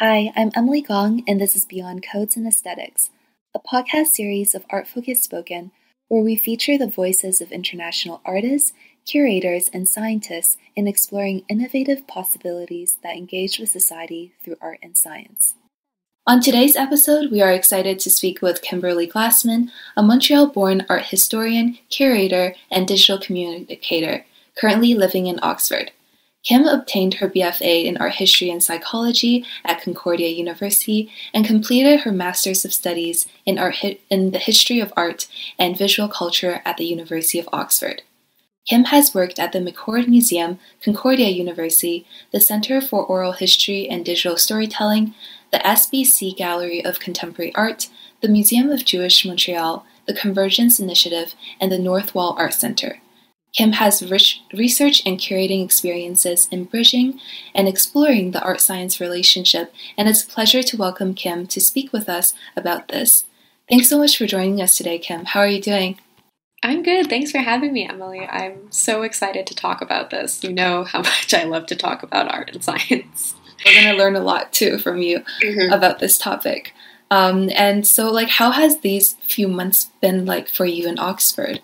Hi, I'm Emily Gong, and this is Beyond Codes and Aesthetics, a podcast series of Art Focus Spoken where we feature the voices of international artists, curators, and scientists in exploring innovative possibilities that engage with society through art and science. On today's episode, we are excited to speak with Kimberly Glassman, a Montreal born art historian, curator, and digital communicator, currently living in Oxford. Kim obtained her BFA in Art History and Psychology at Concordia University and completed her Master's of Studies in, art hi- in the History of Art and Visual Culture at the University of Oxford. Kim has worked at the McCord Museum, Concordia University, the Center for Oral History and Digital Storytelling, the SBC Gallery of Contemporary Art, the Museum of Jewish Montreal, the Convergence Initiative, and the North Wall Art Center. Kim has rich research and curating experiences in bridging and exploring the art science relationship, and it's a pleasure to welcome Kim to speak with us about this. Thanks so much for joining us today, Kim. How are you doing? I'm good. Thanks for having me, Emily. I'm so excited to talk about this. You know how much I love to talk about art and science. We're going to learn a lot too from you mm-hmm. about this topic. Um, and so, like, how has these few months been like for you in Oxford?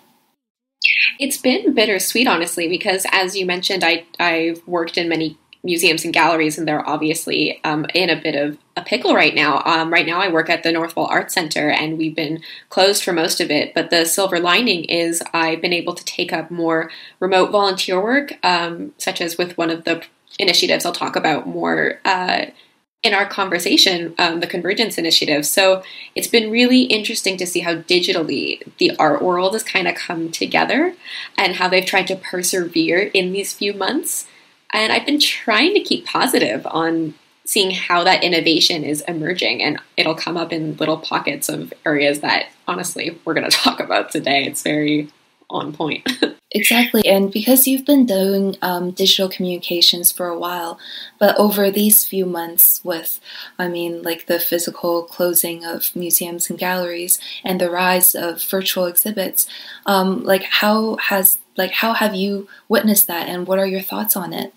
It's been bittersweet, honestly, because as you mentioned, I I've worked in many museums and galleries, and they're obviously um, in a bit of a pickle right now. Um, right now, I work at the Northwall Art Center, and we've been closed for most of it. But the silver lining is I've been able to take up more remote volunteer work, um, such as with one of the initiatives I'll talk about more uh, in our conversation, um, the Convergence Initiative. So it's been really interesting to see how digitally the art world has kind of come together and how they've tried to persevere in these few months. And I've been trying to keep positive on seeing how that innovation is emerging and it'll come up in little pockets of areas that honestly we're going to talk about today. It's very on point. Exactly, and because you've been doing um, digital communications for a while, but over these few months, with, I mean, like the physical closing of museums and galleries and the rise of virtual exhibits, um, like how has like how have you witnessed that, and what are your thoughts on it?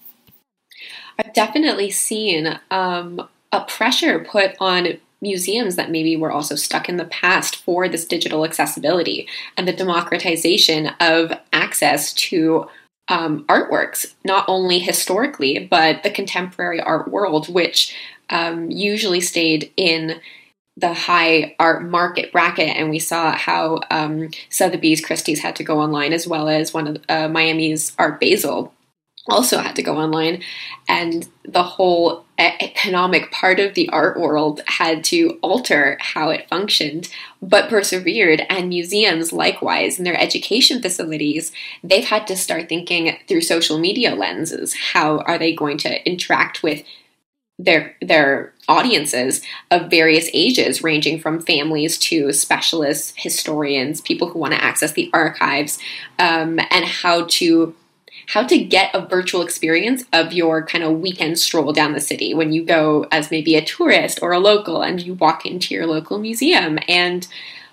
I've definitely seen um, a pressure put on museums that maybe were also stuck in the past for this digital accessibility and the democratization of access to um, artworks, not only historically, but the contemporary art world, which um, usually stayed in the high art market bracket. And we saw how um, Sotheby's Christie's had to go online, as well as one of uh, Miami's Art Basel also had to go online. And the whole economic part of the art world had to alter how it functioned, but persevered. And museums, likewise, in their education facilities, they've had to start thinking through social media lenses. How are they going to interact with their their audiences of various ages ranging from families to specialists historians people who want to access the archives um, and how to how to get a virtual experience of your kind of weekend stroll down the city when you go as maybe a tourist or a local and you walk into your local museum. And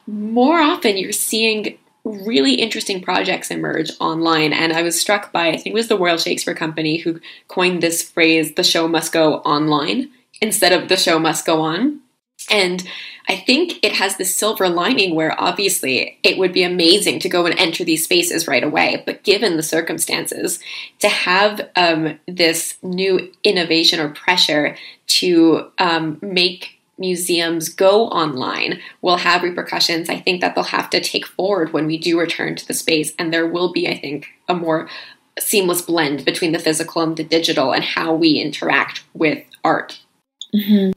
more often you're seeing really interesting projects emerge online. And I was struck by, I think it was the Royal Shakespeare Company who coined this phrase, the show must go online instead of the show must go on. And I think it has this silver lining where obviously it would be amazing to go and enter these spaces right away. But given the circumstances, to have um, this new innovation or pressure to um, make museums go online will have repercussions I think that they'll have to take forward when we do return to the space. And there will be, I think, a more seamless blend between the physical and the digital and how we interact with art. Mm-hmm.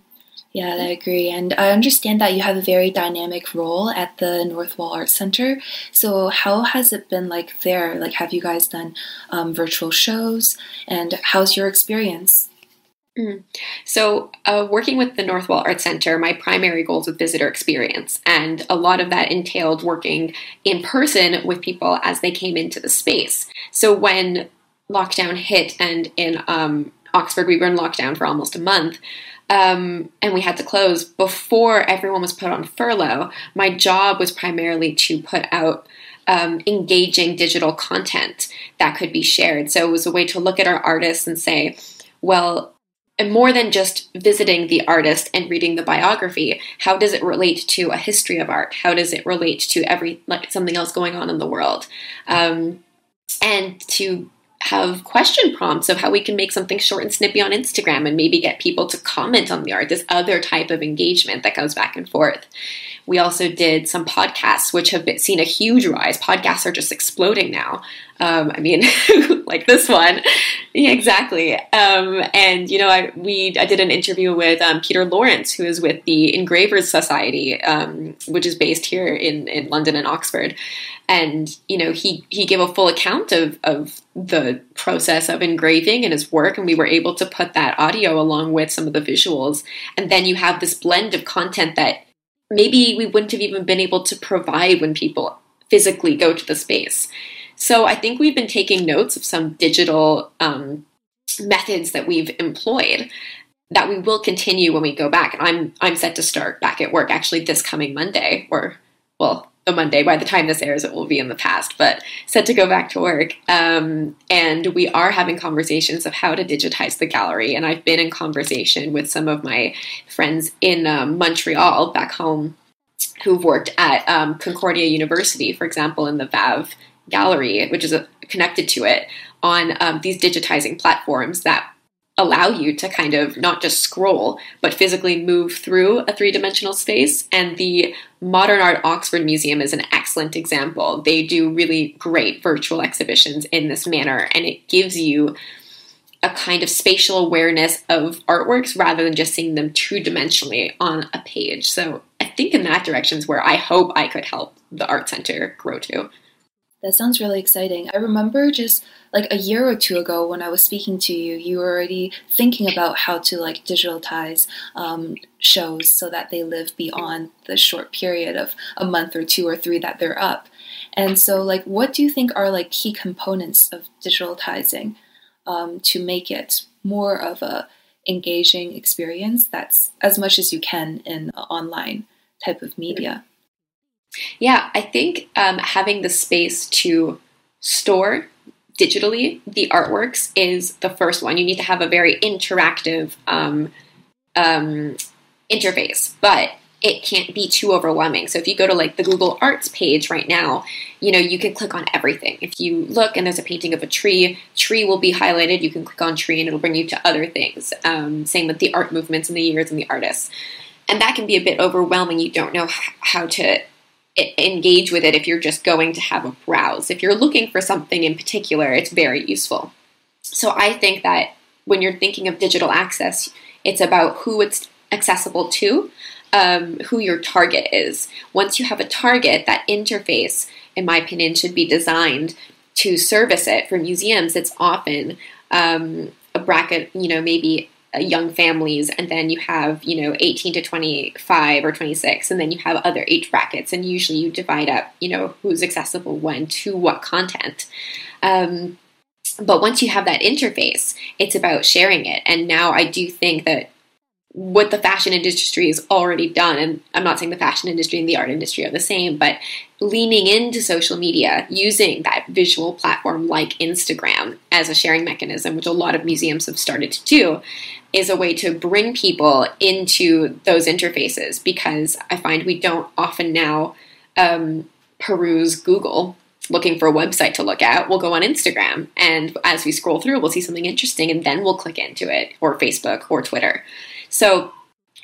Yeah, I agree. And I understand that you have a very dynamic role at the Northwall Art Center. So, how has it been like there? Like, have you guys done um, virtual shows? And how's your experience? Mm. So, uh, working with the Northwall Art Center, my primary goals with visitor experience, and a lot of that entailed working in person with people as they came into the space. So, when lockdown hit, and in um, Oxford we were in lockdown for almost a month, um, and we had to close before everyone was put on furlough. My job was primarily to put out um, engaging digital content that could be shared. So it was a way to look at our artists and say, well, and more than just visiting the artist and reading the biography how does it relate to a history of art how does it relate to every like something else going on in the world um, and to have question prompts of how we can make something short and snippy on Instagram and maybe get people to comment on the art, this other type of engagement that goes back and forth. We also did some podcasts, which have been, seen a huge rise. Podcasts are just exploding now. Um, I mean, like this one, yeah, exactly. Um, and you know, I we I did an interview with um, Peter Lawrence, who is with the Engravers Society, um, which is based here in in London and Oxford. And you know, he he gave a full account of of the process of engraving and his work, and we were able to put that audio along with some of the visuals. And then you have this blend of content that maybe we wouldn't have even been able to provide when people physically go to the space. So I think we've been taking notes of some digital um, methods that we've employed that we will continue when we go back. And I'm I'm set to start back at work actually this coming Monday, or well, the Monday. By the time this airs, it will be in the past, but set to go back to work. Um, and we are having conversations of how to digitize the gallery. And I've been in conversation with some of my friends in um, Montreal, back home, who've worked at um, Concordia University, for example, in the VAV gallery, which is a, connected to it, on um, these digitizing platforms that allow you to kind of not just scroll, but physically move through a three dimensional space. And the Modern Art Oxford Museum is an excellent example. They do really great virtual exhibitions in this manner, and it gives you a kind of spatial awareness of artworks rather than just seeing them two dimensionally on a page. So I think in that direction is where I hope I could help the Art Center grow to. That sounds really exciting. I remember just like a year or two ago when I was speaking to you, you were already thinking about how to like digitalize um, shows so that they live beyond the short period of a month or two or three that they're up. And so, like, what do you think are like key components of digitalizing um, to make it more of a engaging experience that's as much as you can in online type of media? Yeah, I think um, having the space to store digitally the artworks is the first one. You need to have a very interactive um, um, interface, but it can't be too overwhelming. So if you go to like the Google Arts page right now, you know, you can click on everything. If you look and there's a painting of a tree, tree will be highlighted. You can click on tree and it'll bring you to other things. Um, same with the art movements and the years and the artists. And that can be a bit overwhelming. You don't know how to engage with it if you're just going to have a browse. If you're looking for something in particular, it's very useful. So I think that when you're thinking of digital access, it's about who it's accessible to, um, who your target is. Once you have a target, that interface, in my opinion, should be designed to service it. For museums, it's often um, a bracket, you know, maybe young families and then you have you know 18 to 25 or 26 and then you have other age brackets and usually you divide up you know who's accessible when to what content. Um, but once you have that interface it's about sharing it. And now i do think that what the fashion industry has already done, and I'm not saying the fashion industry and the art industry are the same, but leaning into social media, using that visual platform like Instagram as a sharing mechanism, which a lot of museums have started to do, is a way to bring people into those interfaces because I find we don't often now um, peruse Google looking for a website to look at, we'll go on Instagram. And as we scroll through, we'll see something interesting and then we'll click into it, or Facebook or Twitter. So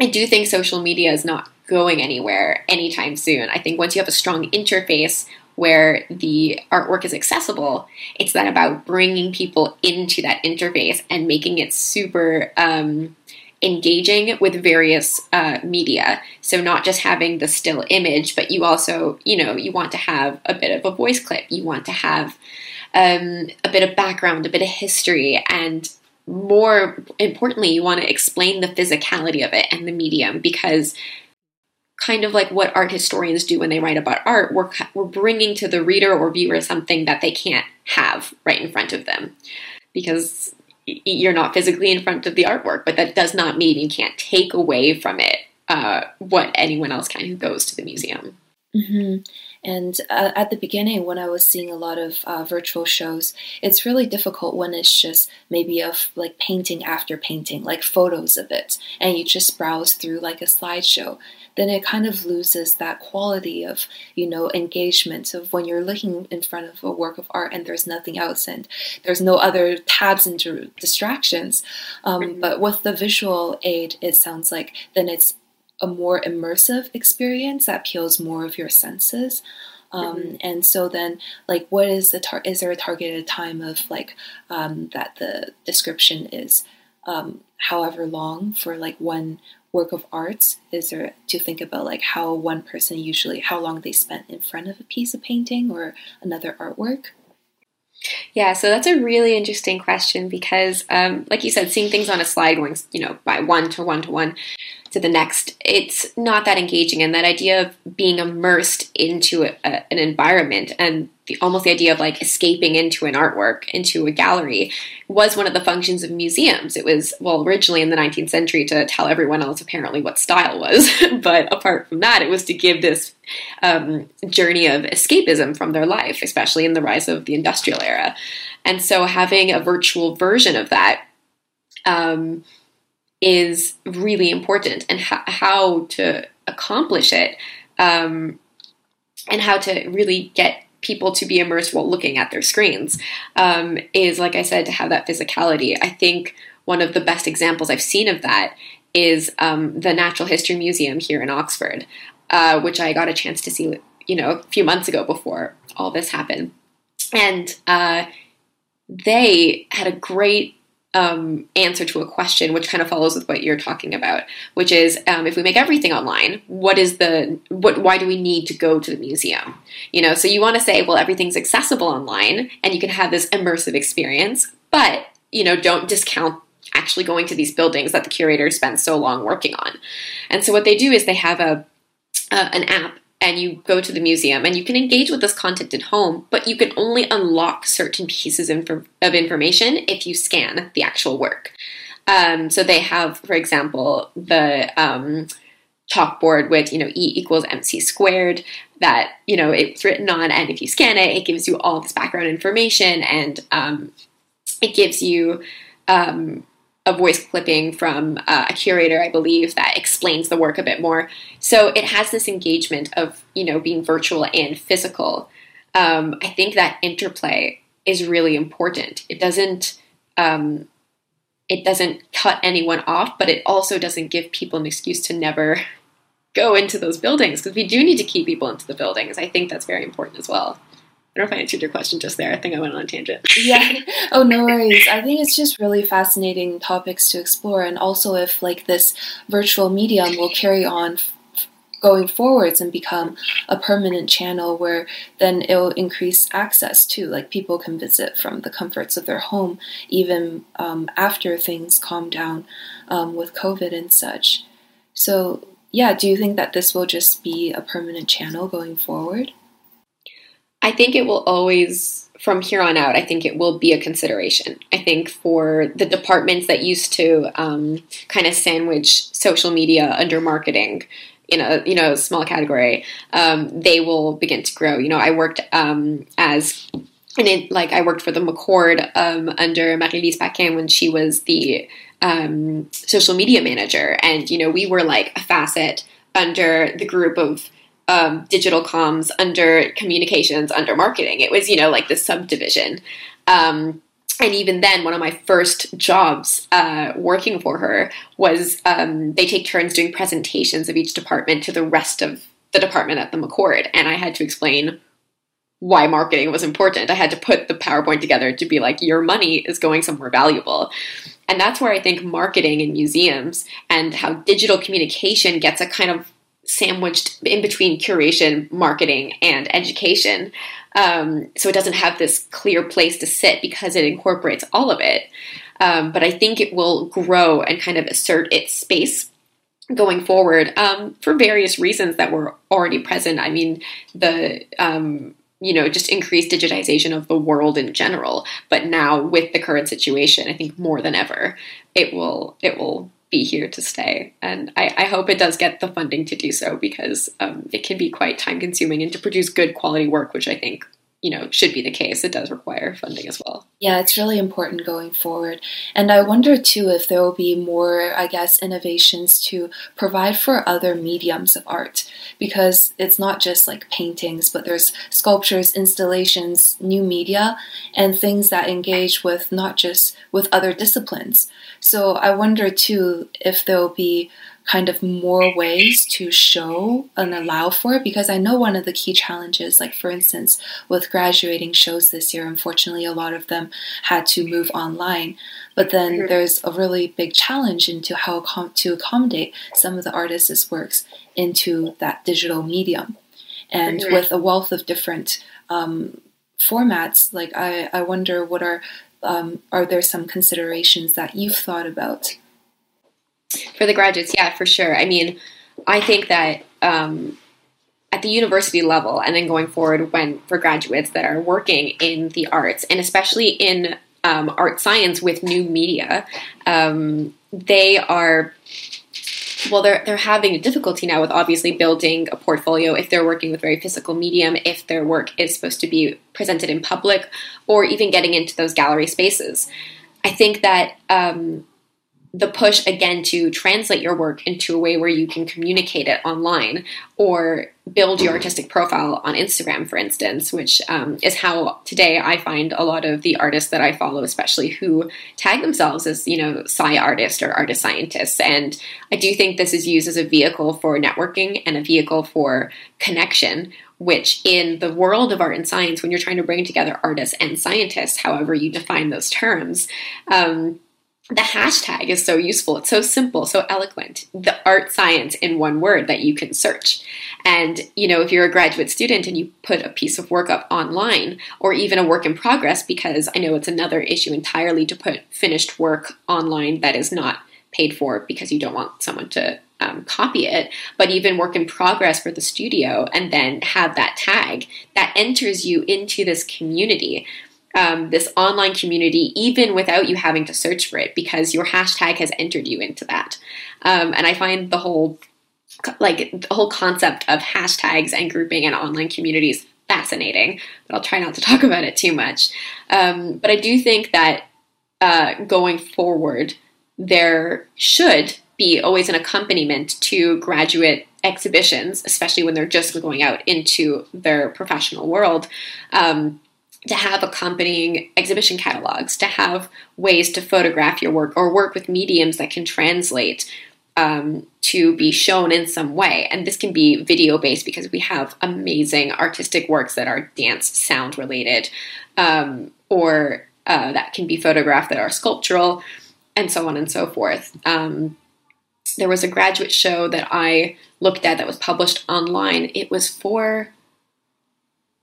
I do think social media is not going anywhere anytime soon. I think once you have a strong interface where the artwork is accessible, it's then about bringing people into that interface and making it super um, engaging with various uh, media. So not just having the still image, but you also, you know, you want to have a bit of a voice clip. You want to have um, a bit of background, a bit of history, and more importantly, you want to explain the physicality of it and the medium because kind of like what art historians do when they write about art, we're, we're bringing to the reader or viewer something that they can't have right in front of them because you're not physically in front of the artwork, but that does not mean you can't take away from it uh, what anyone else can who goes to the museum. Mm-hmm. And uh, at the beginning, when I was seeing a lot of uh, virtual shows, it's really difficult when it's just maybe of like painting after painting, like photos of it, and you just browse through like a slideshow. Then it kind of loses that quality of you know engagement of when you're looking in front of a work of art and there's nothing else and there's no other tabs and distractions. Um, mm-hmm. But with the visual aid, it sounds like then it's a more immersive experience that appeals more of your senses. Um, mm-hmm. And so then, like, what is the tar- is there a targeted time of like um, that the description is um, however long for like one work of art? Is there to think about like how one person usually how long they spent in front of a piece of painting or another artwork? Yeah, so that's a really interesting question because, um, like you said, seeing things on a slide going, you know, by one to one to one to the next, it's not that engaging. And that idea of being immersed into a, a, an environment and the, almost the idea of like escaping into an artwork, into a gallery, was one of the functions of museums. It was, well, originally in the 19th century to tell everyone else apparently what style was. but apart from that, it was to give this um, journey of escapism from their life, especially in the rise of the industrial era. And so having a virtual version of that. Um, is really important and ha- how to accomplish it um, and how to really get people to be immersed while looking at their screens um, is, like I said, to have that physicality. I think one of the best examples I've seen of that is um, the Natural History Museum here in Oxford, uh, which I got a chance to see, you know, a few months ago before all this happened. And uh, they had a great um, answer to a question, which kind of follows with what you're talking about, which is um, if we make everything online, what is the what? Why do we need to go to the museum? You know, so you want to say, well, everything's accessible online, and you can have this immersive experience, but you know, don't discount actually going to these buildings that the curator spends so long working on. And so what they do is they have a uh, an app and you go to the museum and you can engage with this content at home, but you can only unlock certain pieces of information if you scan the actual work. Um, so they have, for example, the um, chalkboard with you know E equals MC squared that you know it's written on, and if you scan it, it gives you all this background information and um, it gives you um, a voice clipping from uh, a curator, I believe, that explains the work a bit more. So it has this engagement of you know being virtual and physical. Um, I think that interplay is really important. It doesn't um, it doesn't cut anyone off, but it also doesn't give people an excuse to never go into those buildings because we do need to keep people into the buildings. I think that's very important as well. I don't know if I answered your question just there. I think I went on a tangent. yeah. Oh, no worries. I think it's just really fascinating topics to explore, and also if like this virtual medium will carry on going forwards and become a permanent channel where then it will increase access to like people can visit from the comforts of their home even um, after things calm down um, with covid and such so yeah do you think that this will just be a permanent channel going forward I think it will always, from here on out, I think it will be a consideration. I think for the departments that used to um, kind of sandwich social media under marketing in a you know small category, um, they will begin to grow. You know, I worked um, as and it, like I worked for the McCord um, under Marie-Lise Paquin when she was the um, social media manager, and you know we were like a facet under the group of um, digital comms under communications under marketing. It was, you know, like the subdivision. Um, and even then, one of my first jobs uh, working for her was um, they take turns doing presentations of each department to the rest of the department at the McCord. And I had to explain why marketing was important. I had to put the PowerPoint together to be like, your money is going somewhere valuable. And that's where I think marketing in museums and how digital communication gets a kind of sandwiched in between curation, marketing, and education. Um, so it doesn't have this clear place to sit because it incorporates all of it. Um, but I think it will grow and kind of assert its space going forward um, for various reasons that were already present. I mean, the um, you know just increased digitization of the world in general, but now with the current situation, I think more than ever, it will it will be here to stay. And I, I, hope it does get the funding to do so because um, it can be quite time consuming and to produce good quality work, which I think you know should be the case. It does require funding as well. Yeah it's really important going forward. And i wonder too if there will be more i guess innovations to provide for other mediums of art. Because it's not just like paintings but there's sculptures installations new media and things that engage with not just with other disciplines so i wonder too if there'll be kind of more ways to show and allow for it because I know one of the key challenges, like for instance, with graduating shows this year, unfortunately, a lot of them had to move online. But then mm-hmm. there's a really big challenge into how to accommodate some of the artists' works into that digital medium. And mm-hmm. with a wealth of different um, formats, like I, I wonder what are um, are there some considerations that you've thought about? For the graduates, yeah, for sure. I mean, I think that um, at the university level, and then going forward, when for graduates that are working in the arts, and especially in um, art science with new media, um, they are well they're they're having a difficulty now with obviously building a portfolio if they're working with very physical medium if their work is supposed to be presented in public or even getting into those gallery spaces. I think that um, the push again to translate your work into a way where you can communicate it online or build your artistic profile on Instagram, for instance, which um, is how today I find a lot of the artists that I follow, especially who tag themselves as, you know, sci artist or artist scientists. And I do think this is used as a vehicle for networking and a vehicle for connection. Which, in the world of art and science, when you're trying to bring together artists and scientists, however you define those terms, um, the hashtag is so useful. It's so simple, so eloquent. The art science in one word that you can search. And, you know, if you're a graduate student and you put a piece of work up online or even a work in progress, because I know it's another issue entirely to put finished work online that is not paid for because you don't want someone to um, copy it, but even work in progress for the studio and then have that tag that enters you into this community um, this online community even without you having to search for it because your hashtag has entered you into that. Um, and I find the whole like the whole concept of hashtags and grouping and online communities fascinating, but I'll try not to talk about it too much. Um, but I do think that uh, going forward, there should be always an accompaniment to graduate exhibitions, especially when they're just going out into their professional world. Um, to have accompanying exhibition catalogs, to have ways to photograph your work or work with mediums that can translate um, to be shown in some way. And this can be video based because we have amazing artistic works that are dance, sound related, um, or uh, that can be photographed that are sculptural, and so on and so forth. Um, there was a graduate show that I looked at that was published online. It was for,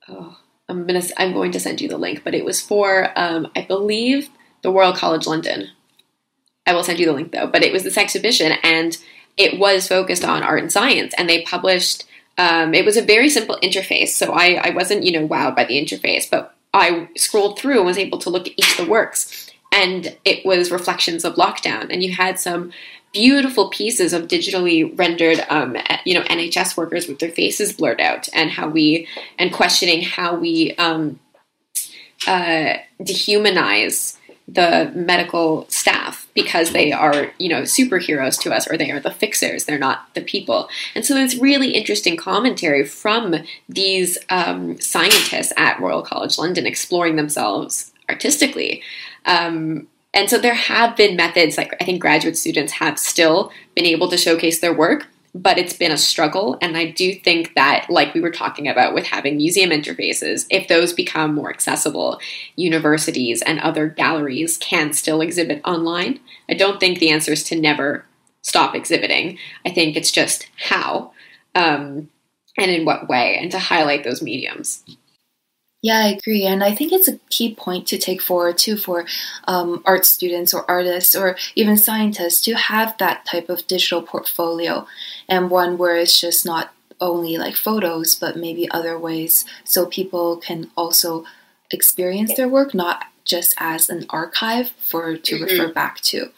oh, I'm gonna I'm going to send you the link, but it was for um, I believe the Royal College London. I will send you the link though. But it was this exhibition, and it was focused on art and science, and they published. Um, it was a very simple interface, so I, I wasn't you know wowed by the interface, but I scrolled through and was able to look at each of the works, and it was reflections of lockdown, and you had some beautiful pieces of digitally rendered, um, you know, NHS workers with their faces blurred out, and how we and questioning how we um, uh, dehumanize the medical staff because they are, you know, superheroes to us, or they are the fixers. They're not the people. And so there's really interesting commentary from these um, scientists at Royal College London exploring themselves artistically. Um, and so there have been methods, like I think graduate students have still been able to showcase their work, but it's been a struggle. And I do think that, like we were talking about with having museum interfaces, if those become more accessible, universities and other galleries can still exhibit online. I don't think the answer is to never stop exhibiting. I think it's just how um, and in what way, and to highlight those mediums. Yeah, I agree. And I think it's a key point to take forward too for um, art students or artists or even scientists to have that type of digital portfolio and one where it's just not only like photos, but maybe other ways so people can also experience their work, not just as an archive for to mm-hmm. refer back to.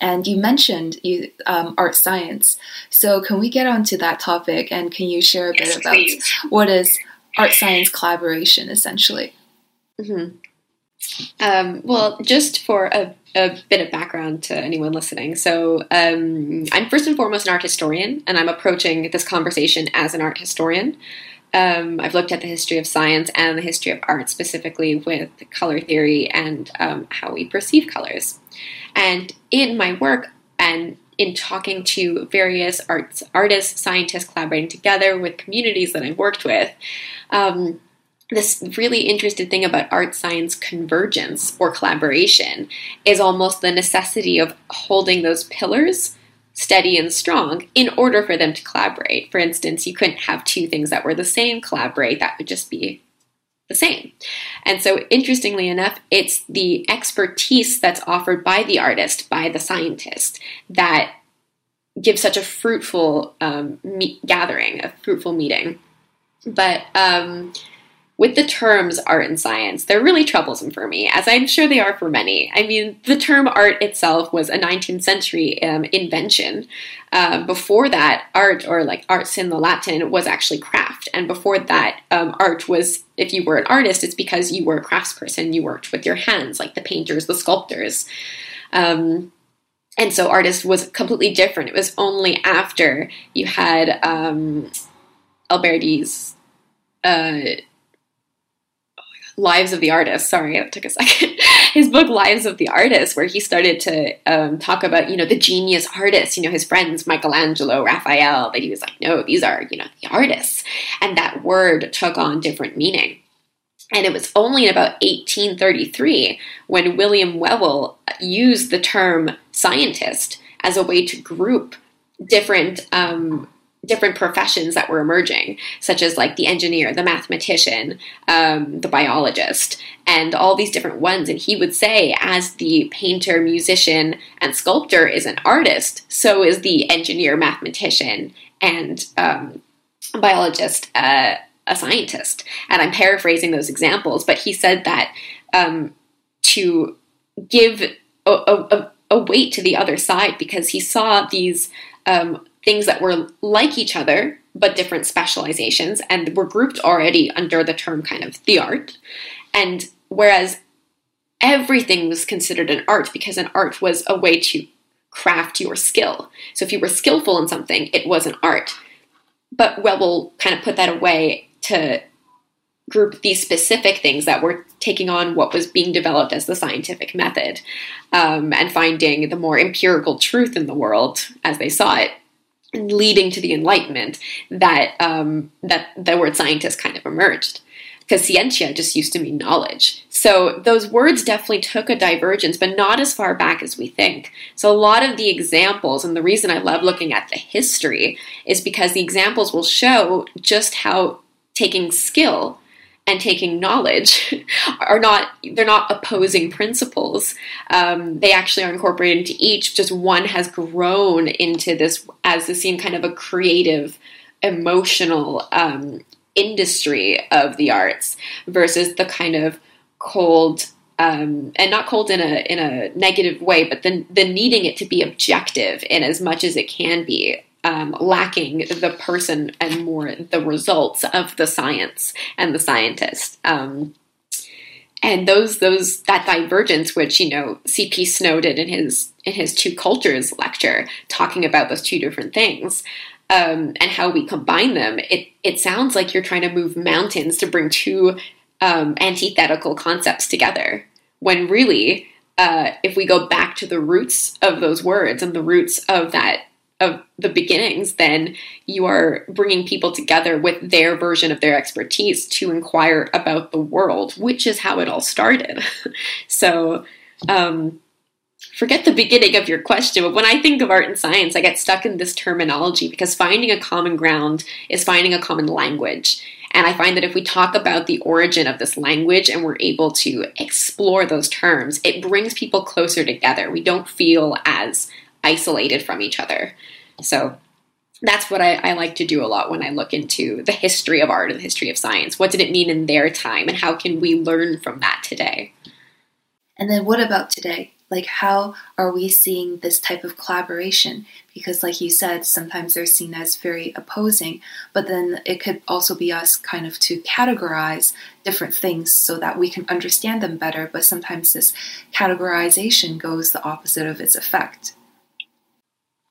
And you mentioned you, um, art science. So, can we get onto that topic and can you share a bit about please. what is art science collaboration essentially? Mm-hmm. Um, well, just for a, a, bit of background to anyone listening. So, um, I'm first and foremost an art historian, and I'm approaching this conversation as an art historian. Um, I've looked at the history of science and the history of art, specifically with color theory and um, how we perceive colors. And in my work and in talking to various arts, artists, scientists collaborating together with communities that I've worked with, um, this really interesting thing about art science convergence or collaboration is almost the necessity of holding those pillars steady and strong in order for them to collaborate. For instance, you couldn't have two things that were the same collaborate, that would just be the same. And so, interestingly enough, it's the expertise that's offered by the artist, by the scientist, that gives such a fruitful um, gathering, a fruitful meeting. But um, with the terms art and science, they're really troublesome for me, as I'm sure they are for many. I mean, the term art itself was a 19th century um, invention. Uh, before that, art, or like arts in the Latin, was actually craft. And before that, um, art was, if you were an artist, it's because you were a craftsperson, you worked with your hands, like the painters, the sculptors. Um, and so artist was completely different. It was only after you had um, Alberti's. Uh, Lives of the Artist. Sorry, it took a second. his book Lives of the Artist, where he started to um, talk about you know the genius artists, you know his friends Michelangelo, Raphael. That he was like, no, these are you know the artists, and that word took on different meaning. And it was only in about 1833 when William Whewell used the term scientist as a way to group different um, different professions that were emerging, such as like the engineer, the mathematician, um, the biologist, and all these different ones. And he would say, as the painter, musician, and sculptor is an artist, so is the engineer, mathematician, and um, biologist uh, a scientist. And I'm paraphrasing those examples, but he said that um, to give a, a, a, weight to the other side because he saw these um, things that were like each other but different specializations and were grouped already under the term kind of the art. And whereas everything was considered an art because an art was a way to craft your skill. So if you were skillful in something, it was an art. But Whewell kind of put that away to group these specific things that were taking on what was being developed as the scientific method um, and finding the more empirical truth in the world as they saw it leading to the enlightenment that um, that the word scientist kind of emerged because scientia just used to mean knowledge. So those words definitely took a divergence, but not as far back as we think. So a lot of the examples, and the reason I love looking at the history is because the examples will show just how taking skill and taking knowledge are not they're not opposing principles. Um, they actually are incorporated into each. Just one has grown into this as the seen kind of a creative emotional um, industry of the arts versus the kind of cold um, and not cold in a in a negative way, but then the needing it to be objective in as much as it can be um, lacking the person and more the results of the science and the scientist. Um, and those those that divergence, which you know C.P. Snow did in his in his two cultures lecture, talking about those two different things. Um, and how we combine them, it it sounds like you're trying to move mountains to bring two um, antithetical concepts together. When really, uh, if we go back to the roots of those words and the roots of that of the beginnings, then you are bringing people together with their version of their expertise to inquire about the world, which is how it all started. so, um, forget the beginning of your question, but when I think of art and science, I get stuck in this terminology because finding a common ground is finding a common language. And I find that if we talk about the origin of this language and we're able to explore those terms, it brings people closer together. We don't feel as isolated from each other. So that's what I, I, like to do a lot when I look into the history of art and the history of science. What did it mean in their time, and how can we learn from that today? And then what about today? Like, how are we seeing this type of collaboration? Because, like you said, sometimes they're seen as very opposing, but then it could also be us kind of to categorize different things so that we can understand them better. But sometimes this categorization goes the opposite of its effect.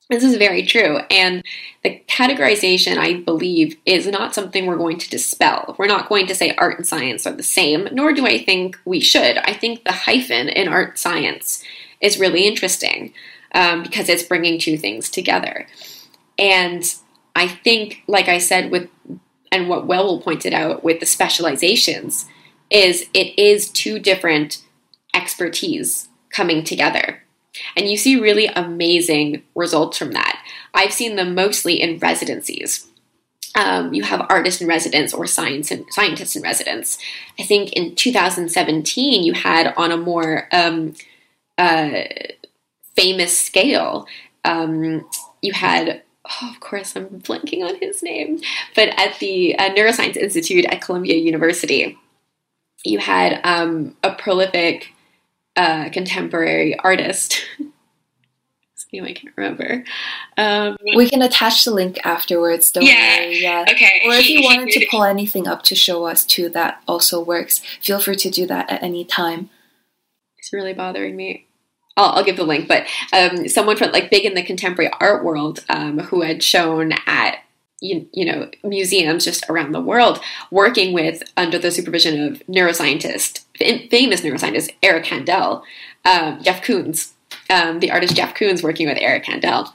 This is very true. And the categorization, I believe, is not something we're going to dispel. We're not going to say art and science are the same, nor do I think we should. I think the hyphen in art science is really interesting um, because it's bringing two things together. And I think, like I said, with and what Whewell pointed out with the specializations, is it is two different expertise coming together. And you see really amazing results from that. I've seen them mostly in residencies. Um, you have artists in residence or science and scientists in residence. I think in 2017 you had on a more um, uh, famous scale. Um, you had, oh, of course, I'm blanking on his name, but at the uh, Neuroscience Institute at Columbia University, you had um, a prolific uh, contemporary artist. name I can't remember. Um, we can attach the link afterwards. Don't yeah, worry. Yeah. Okay. Or if you wanted to pull anything up to show us too, that also works. Feel free to do that at any time. It's really bothering me. I'll, I'll give the link, but um, someone from like big in the contemporary art world um, who had shown at you, you know museums just around the world working with under the supervision of neuroscientist famous neuroscientist Eric Kandel, um, Jeff Koons, um, the artist Jeff Koons working with Eric Kandel.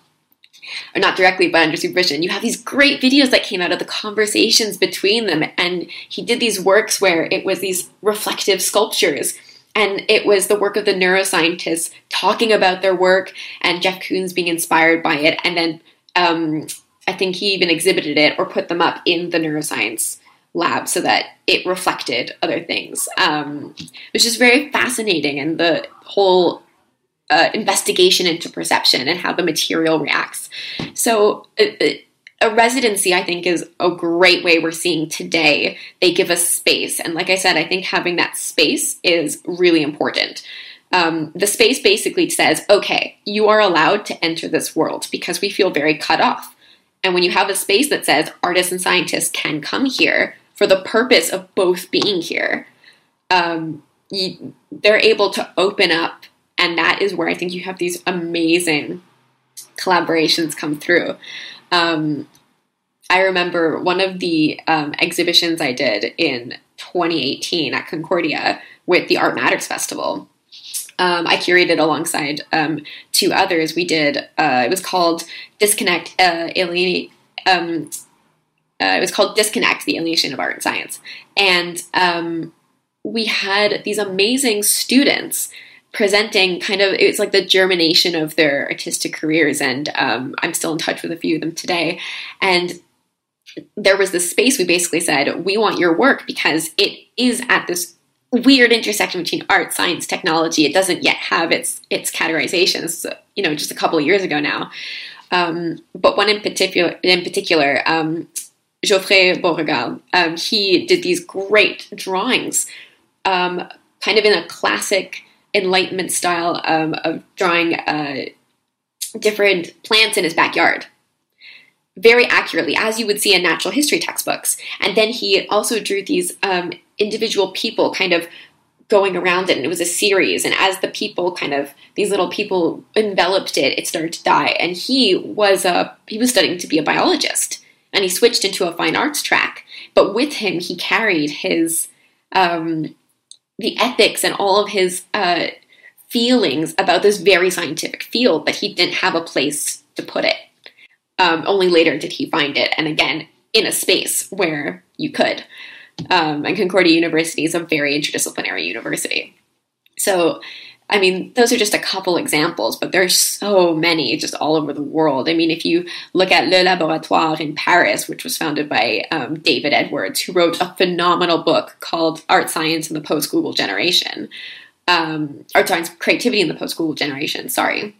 Or not directly, but under supervision. You have these great videos that came out of the conversations between them, and he did these works where it was these reflective sculptures and it was the work of the neuroscientists talking about their work and Jeff Koons being inspired by it. And then um, I think he even exhibited it or put them up in the neuroscience lab so that it reflected other things, um, which is very fascinating. And the whole uh, investigation into perception and how the material reacts. So, uh, a residency, I think, is a great way we're seeing today. They give us space. And like I said, I think having that space is really important. Um, the space basically says, okay, you are allowed to enter this world because we feel very cut off. And when you have a space that says artists and scientists can come here for the purpose of both being here, um, you, they're able to open up. And that is where I think you have these amazing collaborations come through. Um, I remember one of the um, exhibitions I did in 2018 at Concordia with the Art Matters Festival. Um, I curated alongside um, two others. We did. Uh, it was called Disconnect uh, Alienate. Um, uh, it was called Disconnect: The Alienation of Art and Science, and um, we had these amazing students presenting kind of it's like the germination of their artistic careers and um, i'm still in touch with a few of them today and there was this space we basically said we want your work because it is at this weird intersection between art science technology. It doesn't yet have its its categorizations you know just a couple of years ago now. Um, but one in particular in particular um, geoffrey beauregard um, he did these great drawings um, kind of in a classic Enlightenment style um, of drawing uh, different plants in his backyard very accurately, as you would see in natural history textbooks. And then he also drew these um, individual people kind of going around it, and it was a series. And as the people kind of these little people enveloped it, it started to die. And he was a he was studying to be a biologist, and he switched into a fine arts track. But with him, he carried his um, the ethics and all of his uh, feelings about this very scientific field that he didn't have a place to put it. Um, only later did he find it, and again, in a space where you could. Um, and Concordia University is a very interdisciplinary university. So I mean, those are just a couple examples, but there's so many just all over the world. I mean, if you look at Le Laboratoire in Paris, which was founded by um, David Edwards, who wrote a phenomenal book called Art Science in the Post Google Generation, um, Art Science Creativity in the Post Google Generation, sorry.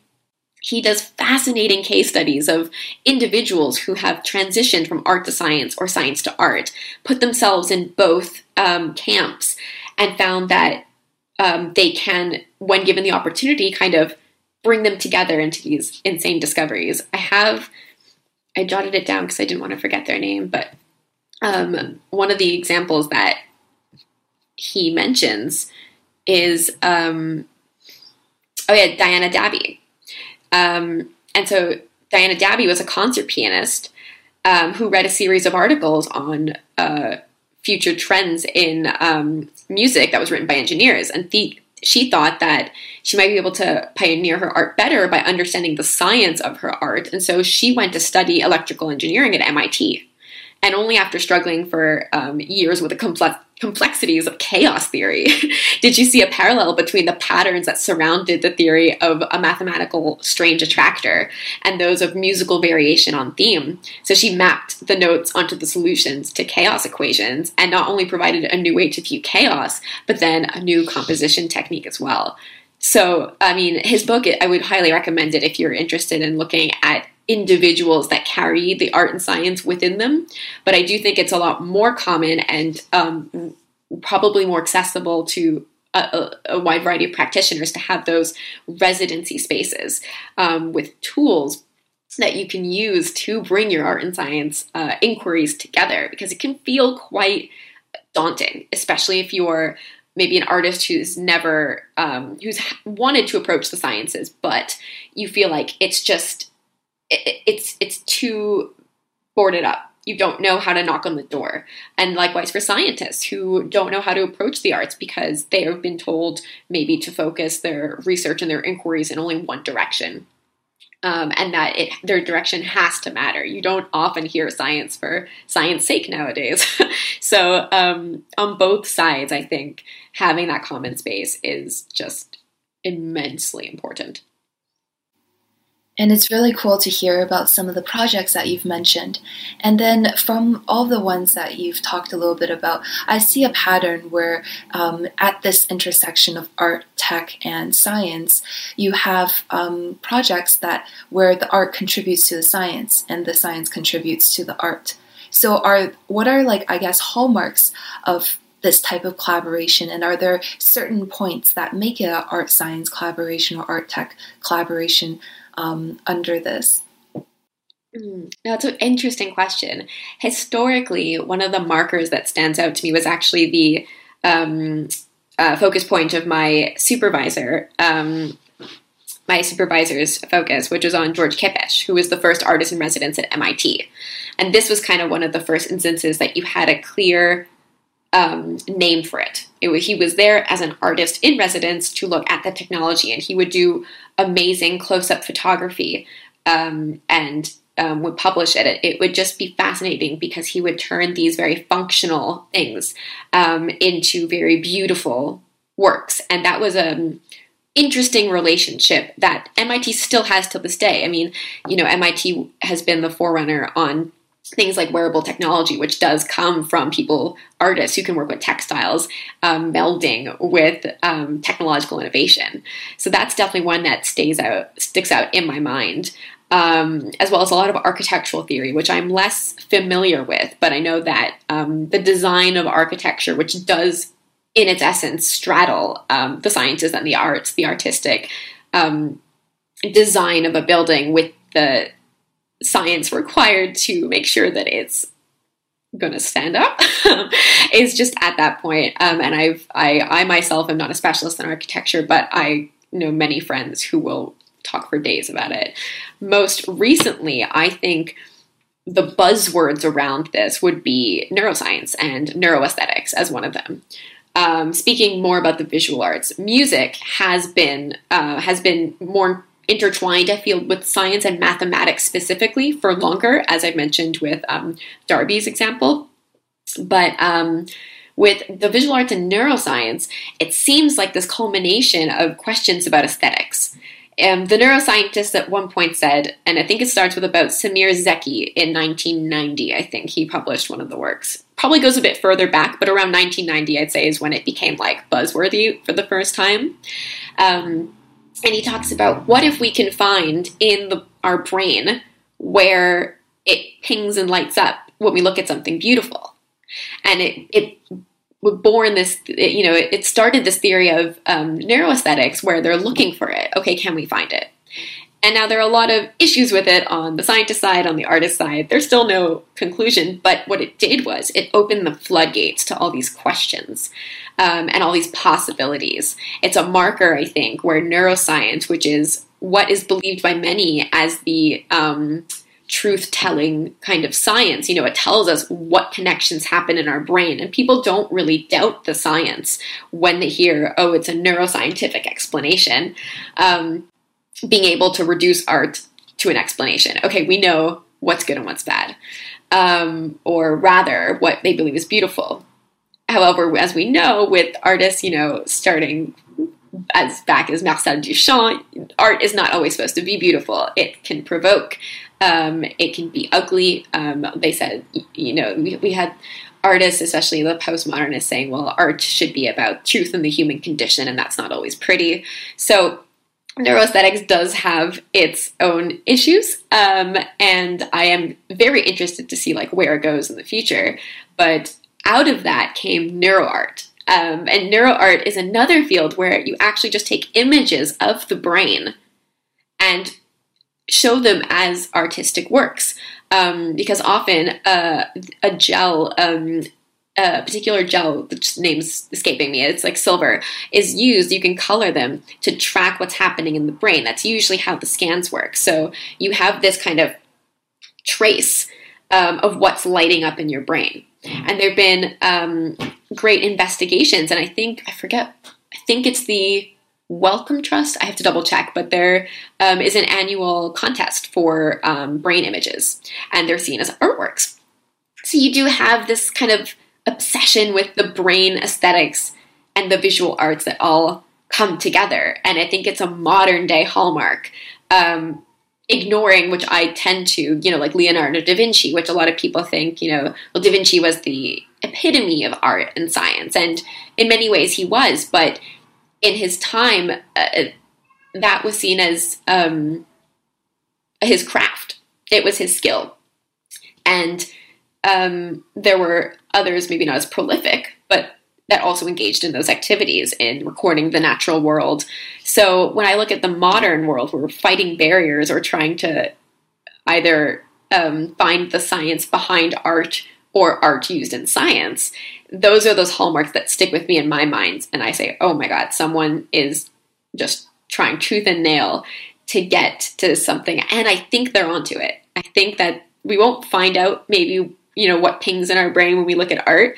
He does fascinating case studies of individuals who have transitioned from art to science or science to art, put themselves in both um, camps, and found that um, they can, when given the opportunity, kind of bring them together into these insane discoveries. I have, I jotted it down because I didn't want to forget their name, but um, one of the examples that he mentions is, um, oh yeah, Diana Dabby. Um, and so Diana Dabby was a concert pianist um, who read a series of articles on uh, future trends in um, music that was written by engineers, and the, she thought that she might be able to pioneer her art better by understanding the science of her art, and so she went to study electrical engineering at MIT. And only after struggling for um, years with the complex, complexities of chaos theory did you see a parallel between the patterns that surrounded the theory of a mathematical strange attractor and those of musical variation on theme. So she mapped the notes onto the solutions to chaos equations and not only provided a new way to view chaos, but then a new composition technique as well. So, I mean, his book, I would highly recommend it if you're interested in looking at individuals that carry the art and science within them. But I do think it's a lot more common and um, probably more accessible to a, a, wide variety of practitioners to have those residency spaces um, with tools that you can use to bring your art and science uh, inquiries together because it can feel quite daunting, especially if you're maybe an artist who's never um, who's wanted to approach the sciences, but you feel like it's just it, it's it's too boarded up. You don't know how to knock on the door. And likewise for scientists who don't know how to approach the arts because they have been told maybe to focus their research and their inquiries in only one direction. Um, and that it, their direction has to matter. You don't often hear science for science sake nowadays. so um, on both sides, I think having that common space is just immensely important. And it's really cool to hear about some of the projects that you've mentioned. And then from all the ones that you've talked a little bit about, I see a pattern where um, at this intersection of art, tech, and science, you have um, projects that where the art contributes to the science and the science contributes to the art. So, are what are like I guess hallmarks of this type of collaboration? And are there certain points that make it an art science collaboration or art tech collaboration um, under this? Mm, that's an interesting question. Historically, one of the markers that stands out to me was actually the um, uh, focus point of my supervisor, um, my supervisor's focus, which was on George Kepes, who was the first artist in residence at MIT. And this was kind of one of the first instances that you had a clear um, name for it. it he was there as an artist in residence to look at the technology, and he would do amazing close up photography um, and um, would publish it. It would just be fascinating because he would turn these very functional things um, into very beautiful works, and that was a um, interesting relationship that MIT still has to this day. I mean, you know, MIT has been the forerunner on things like wearable technology, which does come from people, artists who can work with textiles, um, melding with um, technological innovation. So that's definitely one that stays out, sticks out in my mind. Um, as well as a lot of architectural theory, which I'm less familiar with, but I know that um, the design of architecture, which does in its essence straddle um, the sciences and the arts, the artistic um, design of a building with the science required to make sure that it's going to stand up is just at that point. Um, and I've I I myself am not a specialist in architecture, but I know many friends who will talk for days about it. Most recently, I think the buzzwords around this would be neuroscience and neuroaesthetics as one of them. Um, speaking more about the visual arts, music has been uh, has been more intertwined, I feel, with science and mathematics specifically for longer, as I mentioned with um, Darby's example. But um, with the visual arts and neuroscience, it seems like this culmination of questions about aesthetics. Um, the neuroscientist at one point said, and I think it starts with about Semir Zeki in 1990, I think he published one of the works. Probably goes a bit further back, but around 1990, I'd say, is when it became like buzzworthy for the first time. Um, and he talks about what if we can find in the, our brain where it pings and lights up when we look at something beautiful and it, it born this, you know, it started this theory of um, neuroaesthetics where they're looking for it. Okay, can we find it? And now there are a lot of issues with it on the scientist side, on the artist side. There's still no conclusion, but what it did was it opened the floodgates to all these questions um, and all these possibilities. It's a marker, I think, where neuroscience, which is what is believed by many as the um, truth telling kind of science. You know, it tells us what connections happen in our brain, and people don't really doubt the science when they hear, oh, it's a neuroscientific explanation. Um, being able to reduce art to an explanation. Okay, we know what's good and what's bad, um, or rather, what they believe is beautiful. However, as we know, with artists, you know, starting as back as Marcel Duchamp, art is not always supposed to be beautiful. It can provoke. Um, it can be ugly. Um, they said, you know, we, we had artists, especially the postmodernists, saying, well, art should be about truth and the human condition, and that's not always pretty. So neuroaesthetics does have its own issues um, and i am very interested to see like where it goes in the future but out of that came neuroart um, and neuroart is another field where you actually just take images of the brain and show them as artistic works um, because often uh, a gel um, a particular gel, the name's escaping me, it's like silver, is used, you can color them to track what's happening in the brain. That's usually how the scans work. So you have this kind of trace um, of what's lighting up in your brain. And there have been um, great investigations, and I think, I forget, I think it's the Wellcome Trust. I have to double check, but there um, is an annual contest for um, brain images, and they're seen as artworks. So you do have this kind of obsession with the brain aesthetics and the visual arts that all come together. And I think it's a modern day hallmark. Um, ignoring, which I tend to, you know, like Leonardo da Vinci, which a lot of people think, you know, well, da Vinci was the epitome of art and science. And in many ways he was, but in his time, uh, that was seen as um, his craft, it was his skill. And um, there were others, maybe not as prolific, but that also engaged in those activities in recording the natural world. So when I look at the modern world, where we're fighting barriers or trying to either um, find the science behind art or art used in science. Those are those hallmarks that stick with me in my mind. And I say, oh my God, someone is just trying tooth and nail to get to something. And I think they're onto it. I think that we won't find out maybe you know what pings in our brain when we look at art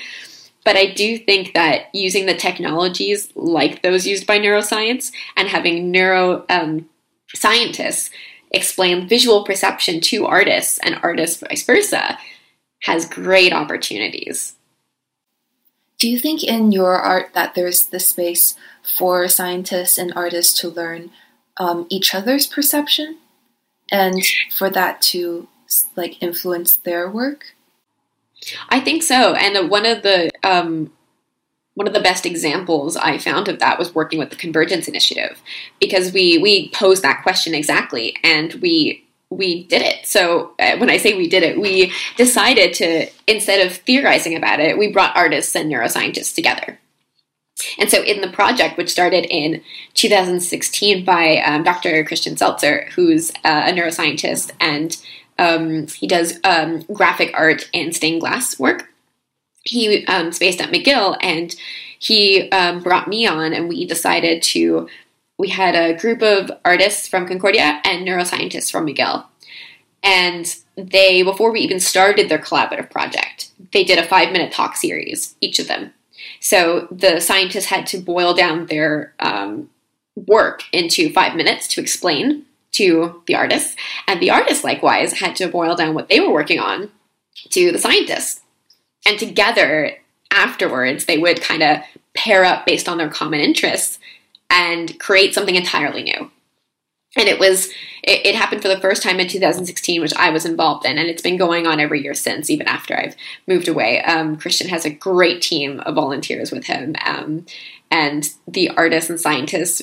but I do think that using the technologies like those used by neuroscience and having neuro um, scientists explain visual perception to artists and artists vice versa has great opportunities. Do you think in your art that there's the space for scientists and artists to learn um, each other's perception and for that to like influence their work? I think so. And one of the um, one of the best examples I found of that was working with the Convergence Initiative because we we posed that question exactly and we we did it. So uh, when I say we did it, we decided to instead of theorizing about it, we brought artists and neuroscientists together. And so in the project, which started in 2016 by um, Dr. Christian Seltzer, who's uh, a neuroscientist and um, he does um, graphic art and stained glass work. He um, at McGill, and he um, brought me on, and we decided to. We had a group of artists from Concordia and neuroscientists from McGill, and they before we even started their collaborative project, they did a five minute talk series, each of them. So the scientists had to boil down their um, work into five minutes to explain to the artists, and the artists likewise had to boil down what they were working on to the scientists. And together, afterwards, they would kind of pair up based on their common interests and create something entirely new. And it was, it, it, happened for the first time in 2016, which I was involved in, and it's been going on every year since, even after I've moved away. Um, Christian has a great team of volunteers with him, um, and the artists and scientists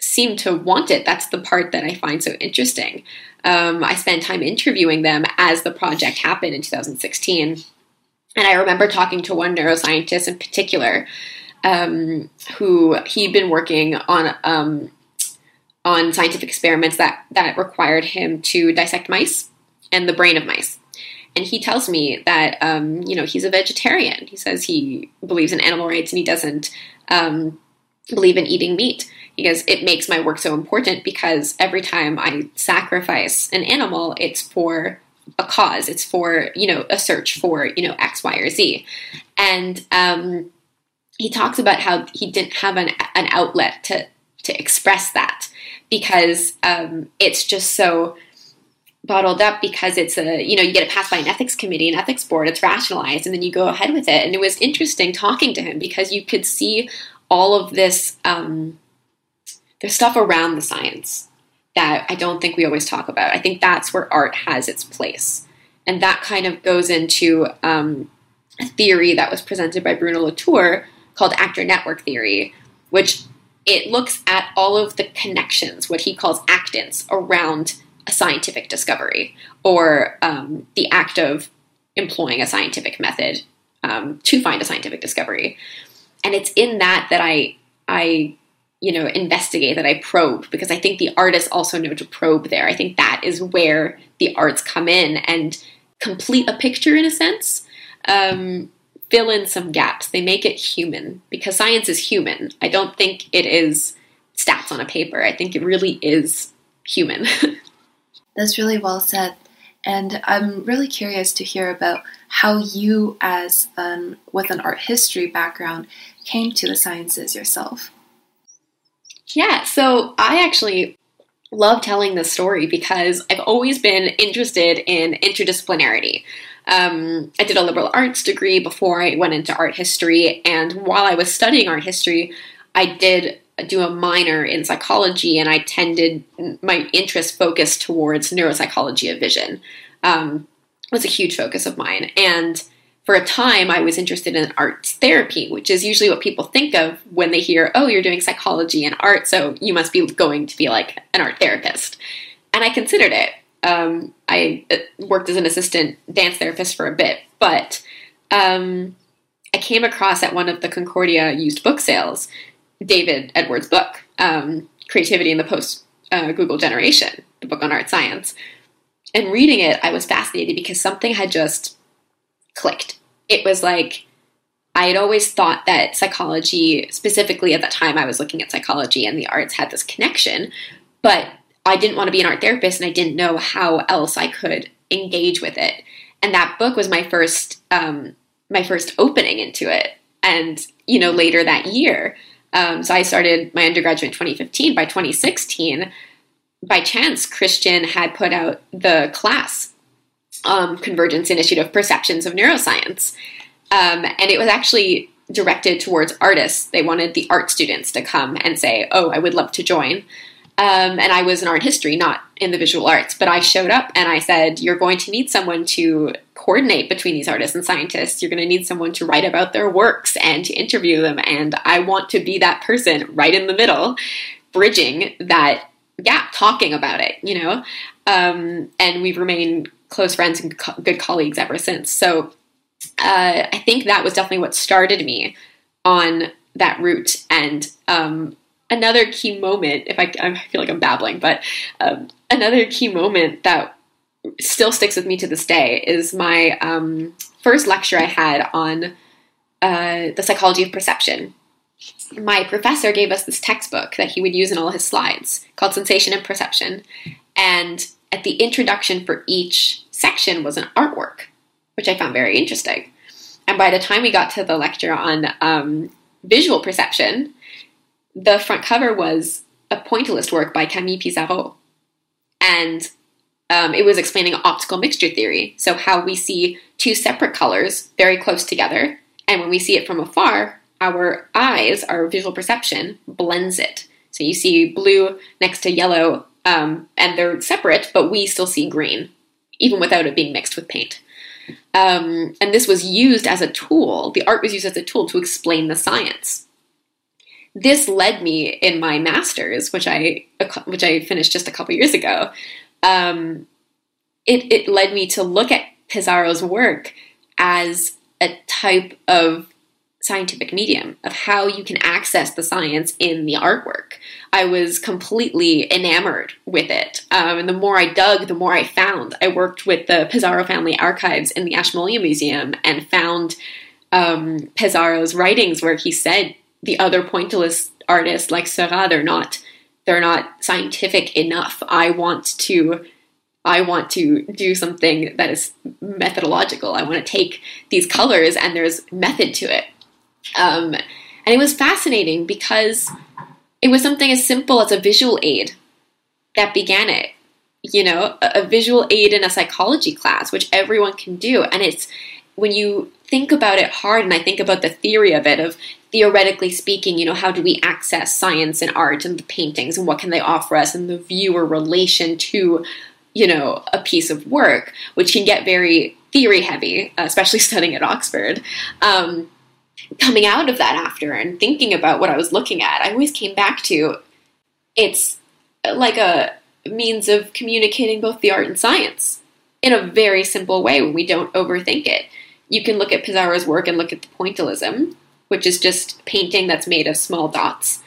seem to want it. That's the part that I find so interesting. Um, I spent time interviewing them as the project happened in 2016. And I remember talking to one neuroscientist in particular um, who he'd been working on um, on scientific experiments that that required him to dissect mice and the brain of mice. And he tells me that um, you know he's a vegetarian. He says he believes in animal rights and he doesn't um, believe in eating meat. Goes, it makes my work so important because every time I sacrifice an animal, it's for a cause. It's for you know a search for you know X, Y, or Z. And um, he talks about how he didn't have an an outlet to to express that because um, it's just so bottled up because it's a you know you get it passed by an ethics committee an ethics board it's rationalized and then you go ahead with it and it was interesting talking to him because you could see all of this um, there's stuff around the science that i don't think we always talk about i think that's where art has its place and that kind of goes into um, a theory that was presented by bruno latour called actor network theory which it looks at all of the connections what he calls actants around a scientific discovery or um, the act of employing a scientific method um, to find a scientific discovery. And it's in that that I I you know investigate that I probe because I think the artists also know to probe there. I think that is where the arts come in and complete a picture in a sense. Um, fill in some gaps. They make it human because science is human. I don't think it is stats on a paper. I think it really is human. That's really well said. And I'm really curious to hear about how you, as um, with an art history background, came to the sciences yourself. Yeah, so I actually love telling this story because I've always been interested in interdisciplinarity. Um, I did a liberal arts degree before I went into art history, and while I was studying art history, I did do a minor in psychology, and I tended my interest focused towards neuropsychology of vision. Um, was a huge focus of mine, and for a time I was interested in arts therapy, which is usually what people think of when they hear, "Oh, you're doing psychology and art, so you must be going to be like an art therapist." And I considered it. Um, I uh, worked as an assistant dance therapist for a bit, but um, I came across at one of the Concordia used book sales David Edwards' book, um, Creativity in the Post uh, Google Generation, the book on art science. And reading it, I was fascinated because something had just clicked. It was like I had always thought that psychology, specifically at that time, I was looking at psychology and the arts had this connection, but I didn't want to be an art therapist and I didn't know how else I could engage with it. And that book was my first um, my first opening into it. And you know, later that year, um, so I started my undergraduate in 2015. By 2016, by chance, Christian had put out the class um, Convergence Initiative Perceptions of Neuroscience. Um, and it was actually directed towards artists. They wanted the art students to come and say, Oh, I would love to join. Um, and I was in art history, not in the visual arts. But I showed up and I said, You're going to need someone to coordinate between these artists and scientists. You're going to need someone to write about their works and to interview them. And I want to be that person right in the middle, bridging that gap, talking about it, you know? Um, and we've remained close friends and co- good colleagues ever since. So uh, I think that was definitely what started me on that route. And um, another key moment, if I, I feel like I'm babbling, but um, another key moment that still sticks with me to this day is my um, first lecture I had on uh, the psychology of perception. My professor gave us this textbook that he would use in all his slides called Sensation and Perception. And at the introduction for each section was an artwork, which I found very interesting. And by the time we got to the lecture on um, visual perception, the front cover was a pointillist work by Camille Pissarro. And um, it was explaining optical mixture theory. So, how we see two separate colors very close together. And when we see it from afar, our eyes, our visual perception, blends it. So, you see blue next to yellow, um, and they're separate, but we still see green, even without it being mixed with paint. Um, and this was used as a tool, the art was used as a tool to explain the science this led me in my master's, which I which I finished just a couple years ago. Um, it it led me to look at Pissarro's work as a type of scientific medium of how you can access the science in the artwork. I was completely enamored with it. Um, and the more I dug, the more I found. I worked with the Pissarro family archives in the Ashmolean Museum and found um, Pissarro's writings where he said the other pointillist artists like Seurat, they're not they're not scientific enough. I want to I want to do something that is methodological. I want to take these colors and there's method to it. Um, and it was fascinating because it was something as simple as a visual aid that began it. You know, a, a visual aid in a psychology class, which everyone can do. And it's when you think about it hard, and I think about the theory of it, of theoretically speaking, you know, how do we access science and art and the paintings and what can they offer us and the viewer relation to, you know, a piece of work, which can get very theory heavy, especially studying at Oxford. Um, coming out of that after and thinking about what I was looking at, I always came back to it's like a means of communicating both the art and science in a very simple way when we don't overthink it. You can look at Pissarro's work and look at the pointillism, which is just painting that's made of small dots,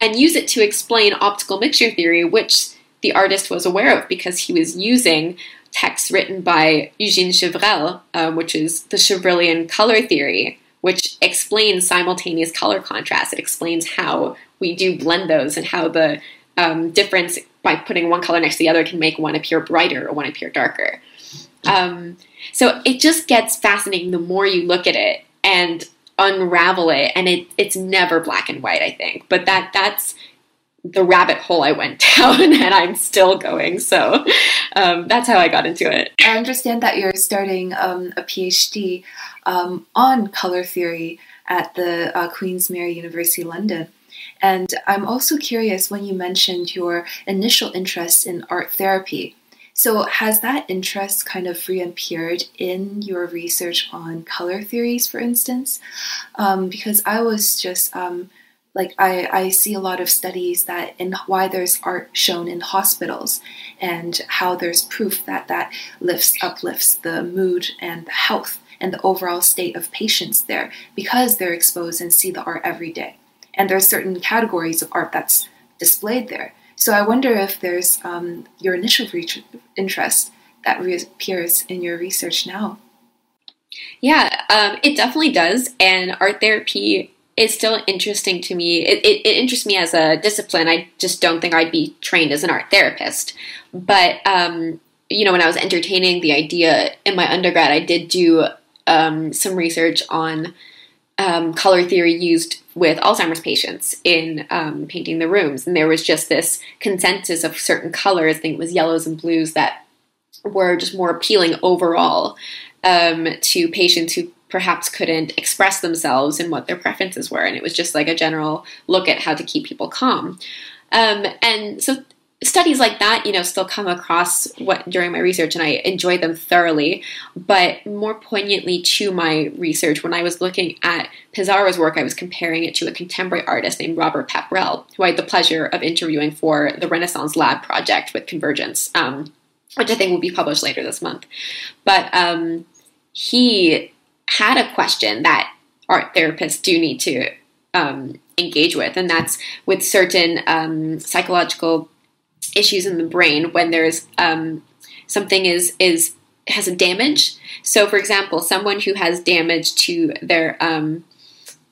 and use it to explain optical mixture theory, which the artist was aware of because he was using texts written by Eugene Chevreul, um, which is the Chevreulian color theory, which explains simultaneous color contrast. It explains how we do blend those and how the um, difference by putting one color next to the other can make one appear brighter or one appear darker. Um, so it just gets fascinating the more you look at it and unravel it, and it, it's never black and white. I think, but that that's the rabbit hole I went down, and I'm still going. So um, that's how I got into it. I understand that you're starting um, a PhD um, on color theory at the uh, Queen's Mary University London. And I'm also curious when you mentioned your initial interest in art therapy. So, has that interest kind of reappeared in your research on color theories, for instance? Um, because I was just um, like I, I see a lot of studies that in why there's art shown in hospitals and how there's proof that that lifts uplifts the mood and the health and the overall state of patients there because they're exposed and see the art every day. And there are certain categories of art that's displayed there. So i wonder if there's um, your initial re- interest that reappears in your research now. Yeah um, it definitely does. And art therapy is still interesting to me. It, it, it, interests me as a discipline. I just don't think I'd be trained as an art therapist. But, um, you know, when I was entertaining the idea in my undergrad, I did do um, some research on um, color theory used with Alzheimer's patients in um, painting the rooms. And there was just this consensus of certain colors, I think it was yellows and blues, that were just more appealing overall um, to patients who perhaps couldn't express themselves and what their preferences were. And it was just like a general look at how to keep people calm. Um, and so studies like that, you know, still come across what during my research, and I enjoy them thoroughly. But more poignantly to my research, when I was looking at Pissarro's work, I was comparing it to a contemporary artist named Robert Pepperell, who I had the pleasure of interviewing for the Renaissance Lab project with Convergence, um, which I think will be published later this month. But um, he had a question that art therapists do need to um, engage with, and that's with certain um, psychological issues in the brain when there's um, something is is has a damage. So, for example, someone who has damage to their um,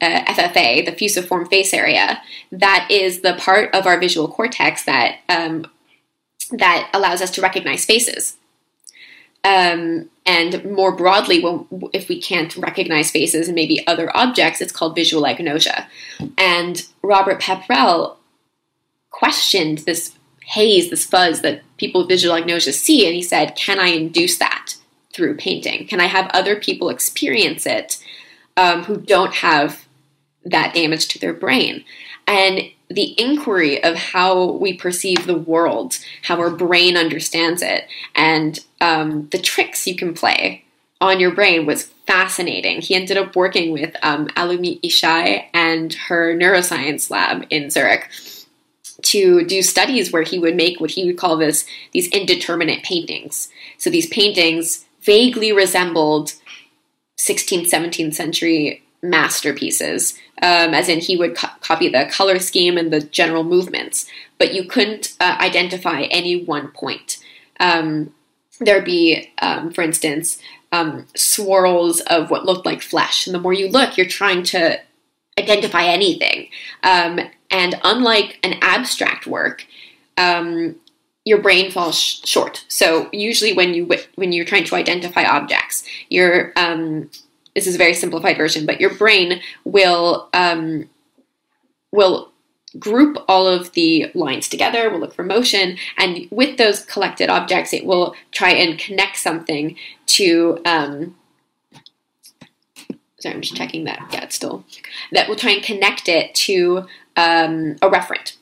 uh, FFA, the fusiform face area, that is the part of our visual cortex that um, that allows us to recognize faces. Um, and more broadly, when, if we can't recognize faces and maybe other objects, it's called visual agnosia. And Robert Pepperell questioned this haze, this fuzz that people with visual agnosia see, and he said, Can I induce that through painting? Can I have other people experience it um, who don't have that damage to their brain? And the inquiry of how we perceive the world, how our brain understands it, and um, the tricks you can play on your brain was fascinating. He ended up working with um, Alumit Ishai and her neuroscience lab in Zurich to do studies where he would make what he would call this these indeterminate paintings. So these paintings vaguely resembled 16th, 17th century masterpieces, um, as in he would co- copy the color scheme and the general movements, but you couldn't uh, identify any one point. Um, there'd be, um, for instance, um, swirls of what looked like flesh, and the more you look, you're trying to identify anything. Um, and unlike an abstract work, um, your brain falls sh- short. So usually, when you when you're trying to identify objects, you're this is a very simplified version, but your brain will um, will group all of the lines together, will look for motion, and with those collected objects, it will try and connect something to. Um, sorry, I'm just checking that. Yeah, it's still that will try and connect it to um, a referent.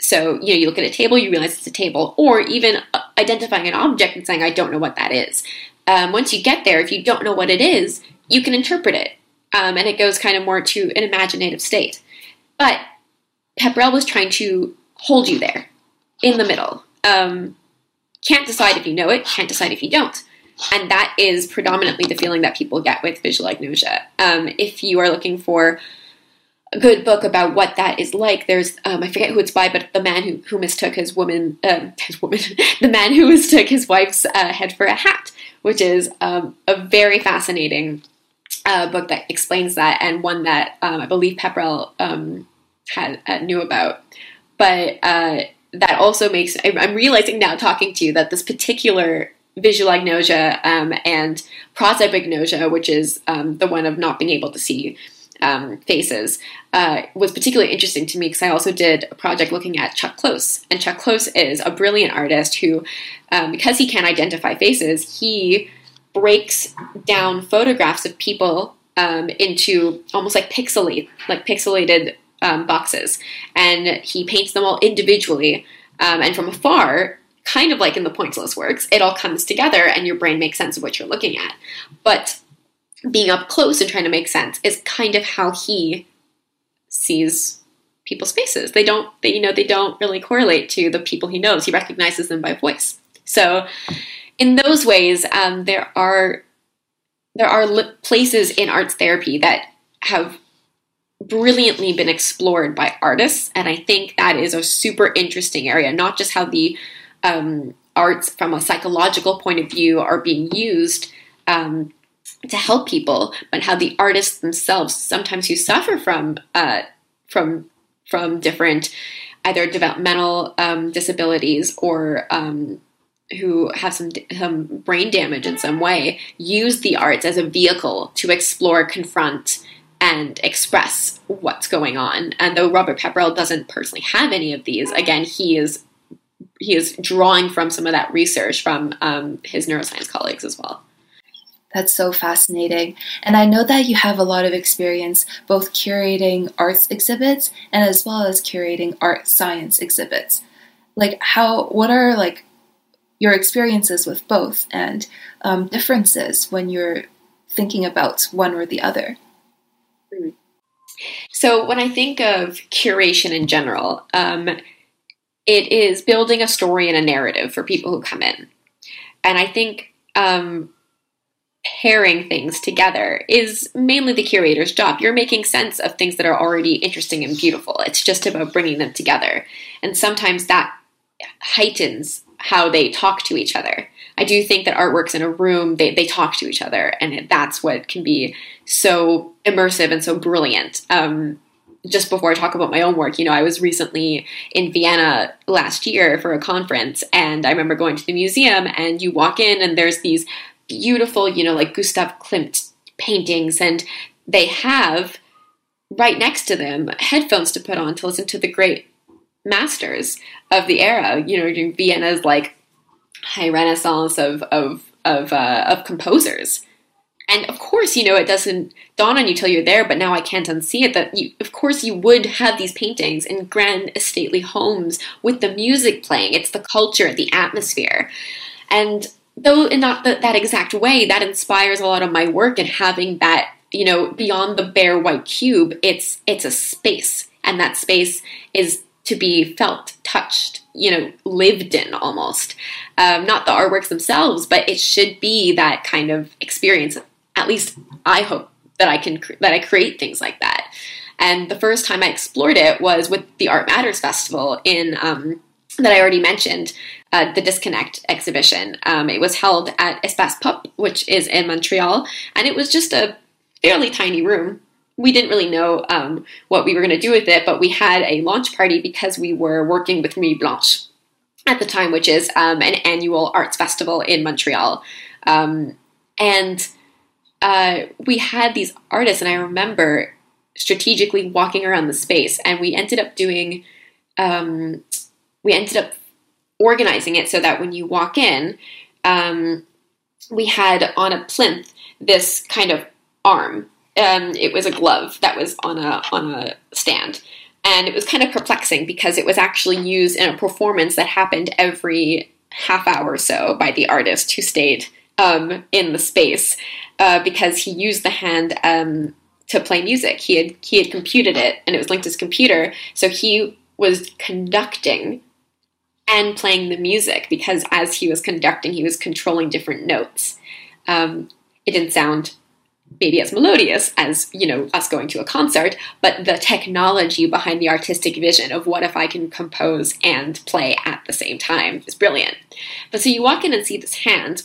So you know, you look at a table, you realize it's a table, or even uh, identifying an object and saying, "I don't know what that is." Um, once you get there, if you don't know what it is, you can interpret it, um, and it goes kind of more to an imaginative state. But Pepperell was trying to hold you there, in the middle. Um, can't decide if you know it, can't decide if you don't. And that is predominantly the feeling that people get with visual agnosia. Um, if you are looking for a good book about what that is like, there's um, I forget who it's by, but the man who, who mistook his woman, um, his woman, the man who mistook his wife's uh, head for a hat, which is um, a very fascinating uh, book that explains that, and one that um, I believe Pepperell um, had uh, knew about. But uh, that also makes I'm realizing now talking to you that this particular visual agnosia um, and prosopagnosia, which is um, the one of not being able to see um, faces, uh, was particularly interesting to me because I also did a project looking at Chuck Close. And Chuck Close is a brilliant artist who, um, because he can't identify faces, he breaks down photographs of people um, into almost like pixelate, like pixelated um, boxes, and he paints them all individually. Um, and from afar, kind of like in the pointillist works, it all comes together, and your brain makes sense of what you're looking at. But being up close and trying to make sense is kind of how he sees people's faces. They don't, they, you know, they don't really correlate to the people he knows. He recognizes them by voice. So in those ways, um, there are there are li- places in arts therapy that have brilliantly been explored by artists, and I think that is a super interesting area. Not just how the um, arts, from a psychological point of view, are being used um, to help people, but how the artists themselves, sometimes who suffer from uh, from from different either developmental um, disabilities or um, who have some, some brain damage in some way use the arts as a vehicle to explore, confront, and express what's going on. And though Robert Pepperell doesn't personally have any of these, again, he is he is drawing from some of that research from um, his neuroscience colleagues as well. That's so fascinating. And I know that you have a lot of experience both curating arts exhibits and as well as curating art science exhibits. Like how what are like your experiences with both and um, differences when you're thinking about one or the other. So, when I think of curation in general, um, it is building a story and a narrative for people who come in. And I think um, pairing things together is mainly the curator's job. You're making sense of things that are already interesting and beautiful. It's just about bringing them together. And sometimes that heightens how they talk to each other. I do think that artworks in a room, they, they talk to each other, and that's what can be so immersive and so brilliant. Um, just before I talk about my own work, you know, I was recently in Vienna last year for a conference, and I remember going to the museum, and you walk in, and there's these beautiful, you know, like Gustav Klimt paintings, and they have right next to them headphones to put on to listen to the great masters of the era. You know, Vienna's like high renaissance of of of uh, of composers. And of course, you know, it doesn't dawn on you till you're there, but now I can't unsee it that you, of course, you would have these paintings in grand stately homes with the music playing. It's the culture, the atmosphere. And though in not the, that exact way, that inspires a lot of my work and having that, you know, beyond the bare white cube, it's it's a space. And that space is to be felt, touched, you know, lived in almost. Um, not the artworks themselves, but it should be that kind of experience, at least I hope that I can that I create things like that. And the first time I explored it was with the Art Matters Festival in um, that I already mentioned, uh, the Disconnect exhibition. Um, it was held at Espace Pop, which is in Montreal, and it was just a fairly tiny room. We didn't really know um, what we were going to do with it, but we had a launch party because we were working with Nuit Blanche at the time, which is um, an annual arts festival in Montreal. Um, and uh, we had these artists, and I remember strategically walking around the space, and we ended up doing, um, we ended up organizing it so that when you walk in, um, we had on a plinth this kind of arm. Um, it was a glove that was on a on a stand, and it was kind of perplexing because it was actually used in a performance that happened every half hour or so by the artist who stayed um, in the space uh, because he used the hand um, to play music. He had he had computed it and it was linked to his computer, so he was conducting and playing the music because as he was conducting, he was controlling different notes. Um, it didn't sound maybe as melodious as you know us going to a concert but the technology behind the artistic vision of what if i can compose and play at the same time is brilliant. But so you walk in and see this hand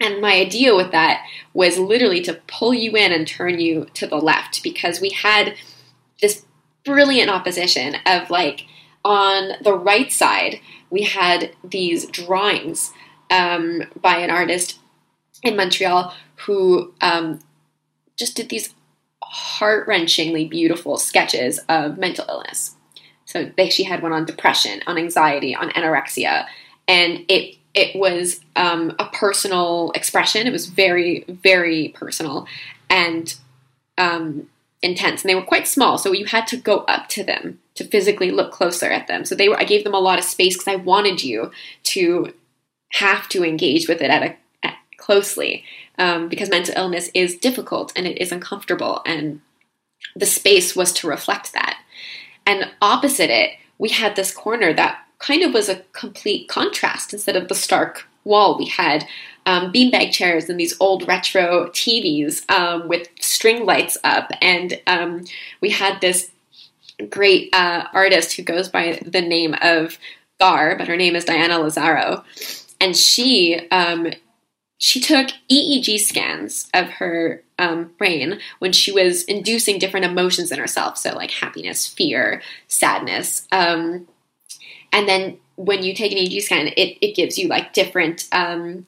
and my idea with that was literally to pull you in and turn you to the left because we had this brilliant opposition of like on the right side we had these drawings um, by an artist in Montreal who um, just did these heart wrenchingly beautiful sketches of mental illness. So they, she had one on depression, on anxiety, on anorexia, and it it was um, a personal expression. It was very very personal and um, intense, and they were quite small. So you had to go up to them to physically look closer at them. So they were. I gave them a lot of space because I wanted you to have to engage with it at a at, closely um, because mental illness is difficult and it is uncomfortable, and the space was to reflect that. And opposite it, we had this corner that kind of was a complete contrast. Instead of the stark wall, we had um, beanbag chairs and these old retro TVs um, with string lights up, and um, we had this great uh, artist who goes by the name of Gar, but her name is Diana Lazaro, and she um, she took EEG scans of her um, brain when she was inducing different emotions in herself, so like happiness, fear, sadness. Um, and then when you take an EEG scan, it, it gives you like different um,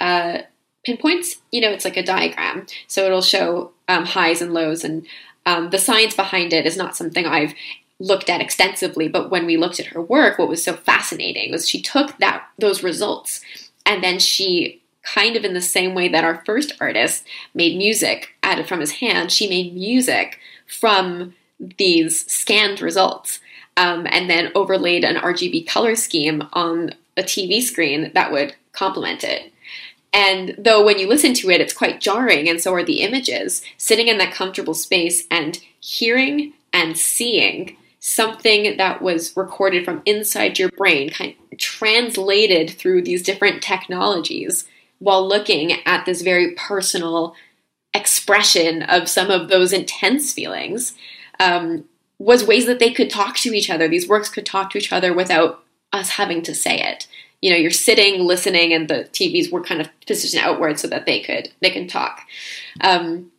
uh, pinpoints. You know, it's like a diagram. So it'll show um, highs and lows. And um, the science behind it is not something I've looked at extensively, but when we looked at her work, what was so fascinating was she took that those results and then she kind of in the same way that our first artist made music out of from his hand, she made music from these scanned results um, and then overlaid an RGB color scheme on a TV screen that would complement it. And though when you listen to it, it's quite jarring, and so are the images, sitting in that comfortable space and hearing and seeing something that was recorded from inside your brain, kind of translated through these different technologies while looking at this very personal expression of some of those intense feelings um, was ways that they could talk to each other. These works could talk to each other without us having to say it. You know, you're sitting, listening, and the TVs were kind of positioned outward so that they could they can talk. Um,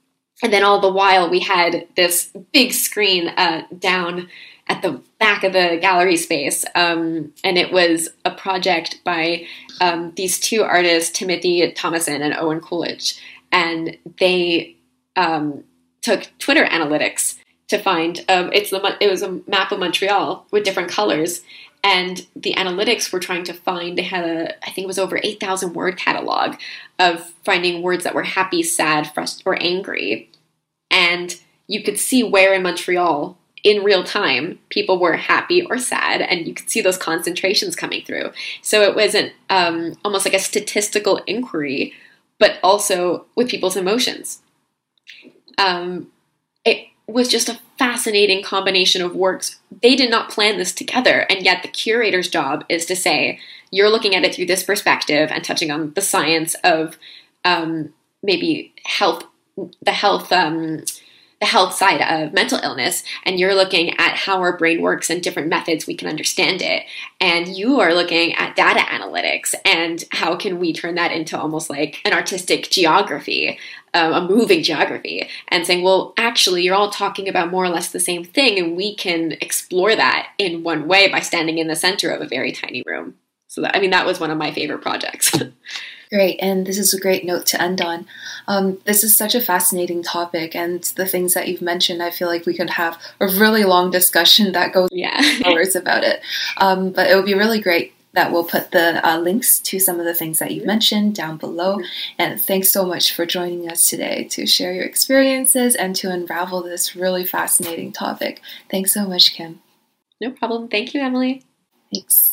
and then all the while, we had this big screen uh, down at the back of the gallery space. Um, and it was a project by um, these two artists, Timothy Thomason and Owen Coolidge. And they um, took Twitter analytics to find um, it's the it was a map of Montreal with different colors. And the analytics were trying to find, they had a, I think it was over 8,000 word catalog of finding words that were happy, sad, frustrated, or angry. And you could see where in Montreal in real time, people were happy or sad, and you could see those concentrations coming through. So it wasn't um, almost like a statistical inquiry, but also with people's emotions. Um, it was just a fascinating combination of works. They did not plan this together, and yet the curator's job is to say, you're looking at it through this perspective and touching on the science of um, maybe health the health um, the health side of mental illness and you're looking at how our brain works and different methods we can understand it. And you are looking at data analytics and how can we turn that into almost like an artistic geography um, a moving geography and saying well actually you're all talking about more or less the same thing and we can explore that in one way by standing in the center of a very tiny room. So that, i mean that was one of my favorite projects Great, and this is a great note to end on. Um, this is such a fascinating topic, and the things that you've mentioned, I feel like we could have a really long discussion that goes yeah. hours about it. Um, but it would be really great that we'll put the uh, links to some of the things that you've mentioned down below. And thanks so much for joining us today to share your experiences and to unravel this really fascinating topic. Thanks so much, Kim. No problem. Thank you, Emily. Thanks.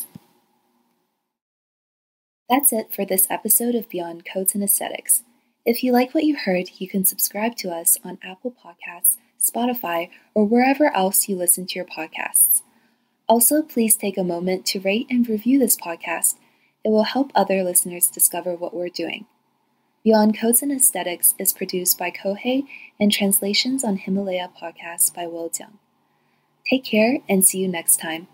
That's it for this episode of Beyond Codes and Aesthetics. If you like what you heard, you can subscribe to us on Apple Podcasts, Spotify, or wherever else you listen to your podcasts. Also, please take a moment to rate and review this podcast. It will help other listeners discover what we're doing. Beyond Codes and Aesthetics is produced by Kohei and translations on Himalaya Podcasts by Will Jiang. Take care and see you next time.